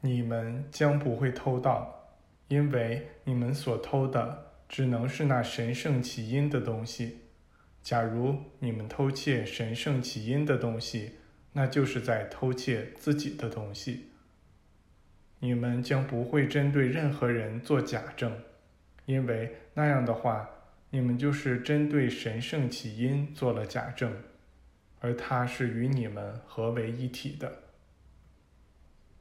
你们将不会偷盗，因为你们所偷的只能是那神圣起因的东西。假如你们偷窃神圣起因的东西，那就是在偷窃自己的东西。你们将不会针对任何人做假证，因为那样的话，你们就是针对神圣起因做了假证，而它是与你们合为一体的。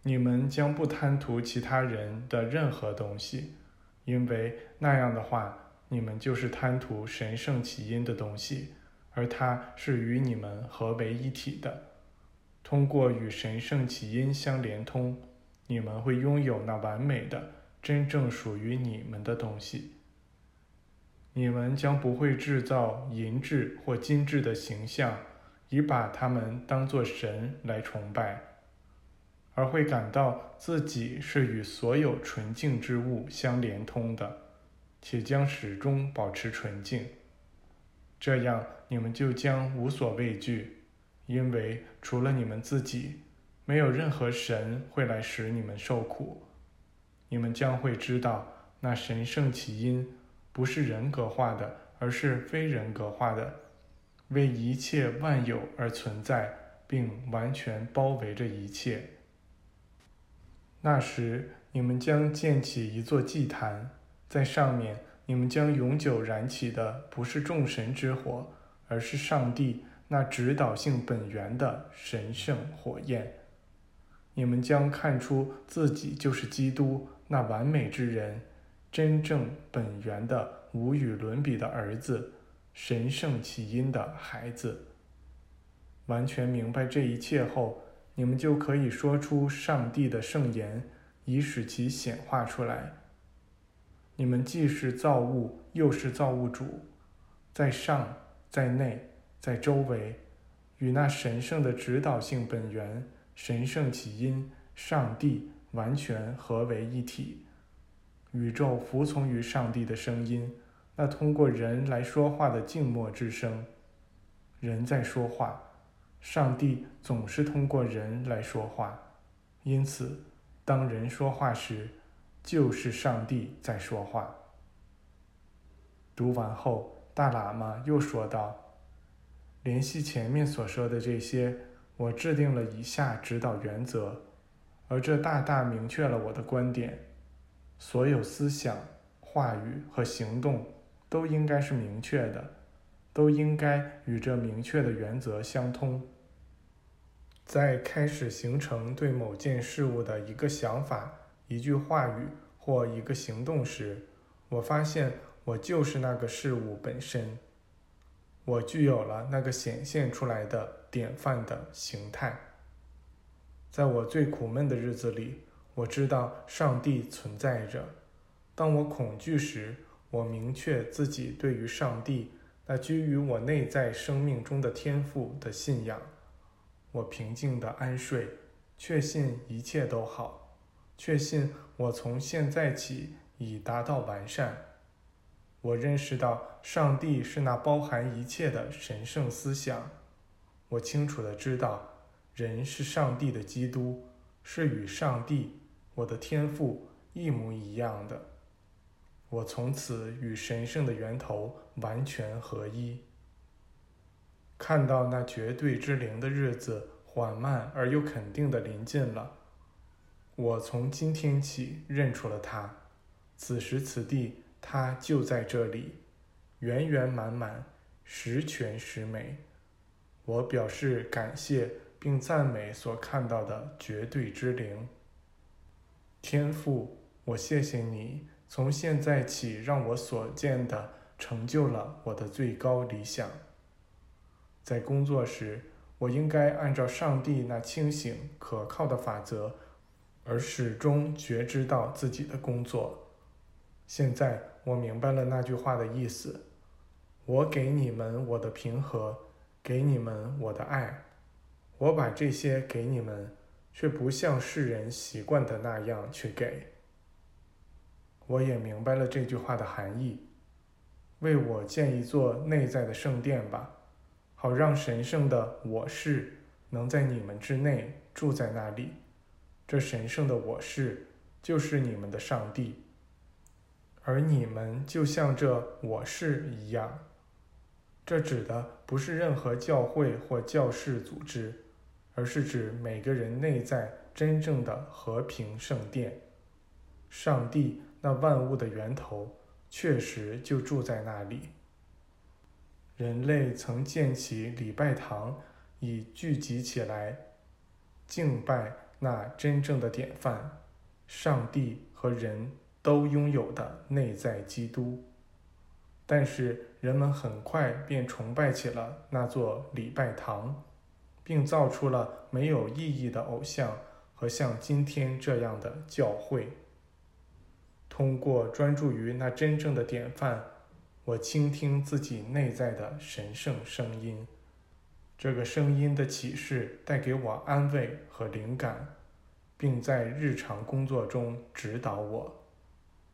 你们将不贪图其他人的任何东西，因为那样的话，你们就是贪图神圣起因的东西，而它是与你们合为一体的。通过与神圣起因相连通，你们会拥有那完美的、真正属于你们的东西。你们将不会制造银质或金质的形象，以把它们当作神来崇拜。而会感到自己是与所有纯净之物相连通的，且将始终保持纯净。这样，你们就将无所畏惧，因为除了你们自己，没有任何神会来使你们受苦。你们将会知道，那神圣起因不是人格化的，而是非人格化的，为一切万有而存在，并完全包围着一切。那时，你们将建起一座祭坛，在上面，你们将永久燃起的不是众神之火，而是上帝那指导性本源的神圣火焰。你们将看出自己就是基督那完美之人，真正本源的无与伦比的儿子，神圣起因的孩子。完全明白这一切后。你们就可以说出上帝的圣言，以使其显化出来。你们既是造物，又是造物主，在上，在内，在周围，与那神圣的指导性本源、神圣起因上帝完全合为一体。宇宙服从于上帝的声音，那通过人来说话的静默之声。人在说话。上帝总是通过人来说话，因此，当人说话时，就是上帝在说话。读完后，大喇嘛又说道：“联系前面所说的这些，我制定了以下指导原则，而这大大明确了我的观点：所有思想、话语和行动都应该是明确的，都应该与这明确的原则相通。”在开始形成对某件事物的一个想法、一句话语或一个行动时，我发现我就是那个事物本身。我具有了那个显现出来的典范的形态。在我最苦闷的日子里，我知道上帝存在着。当我恐惧时，我明确自己对于上帝那居于我内在生命中的天赋的信仰。我平静的安睡，确信一切都好，确信我从现在起已达到完善。我认识到上帝是那包含一切的神圣思想。我清楚的知道，人是上帝的基督，是与上帝，我的天赋一模一样的。我从此与神圣的源头完全合一。看到那绝对之灵的日子缓慢而又肯定的临近了，我从今天起认出了他。此时此地，他就在这里，圆圆满满，十全十美。我表示感谢并赞美所看到的绝对之灵。天父，我谢谢你，从现在起让我所见的成就了我的最高理想。在工作时，我应该按照上帝那清醒可靠的法则，而始终觉知到自己的工作。现在我明白了那句话的意思：我给你们我的平和，给你们我的爱，我把这些给你们，却不像世人习惯的那样去给。我也明白了这句话的含义：为我建一座内在的圣殿吧。好让神圣的我是能在你们之内住在那里，这神圣的我是就是你们的上帝，而你们就像这我是一样。这指的不是任何教会或教士组织，而是指每个人内在真正的和平圣殿。上帝那万物的源头确实就住在那里。人类曾建起礼拜堂，以聚集起来敬拜那真正的典范——上帝和人都拥有的内在基督。但是人们很快便崇拜起了那座礼拜堂，并造出了没有意义的偶像和像今天这样的教会。通过专注于那真正的典范，我倾听自己内在的神圣声音。这个声音的启示带给我安慰和灵感，并在日常工作中指导我。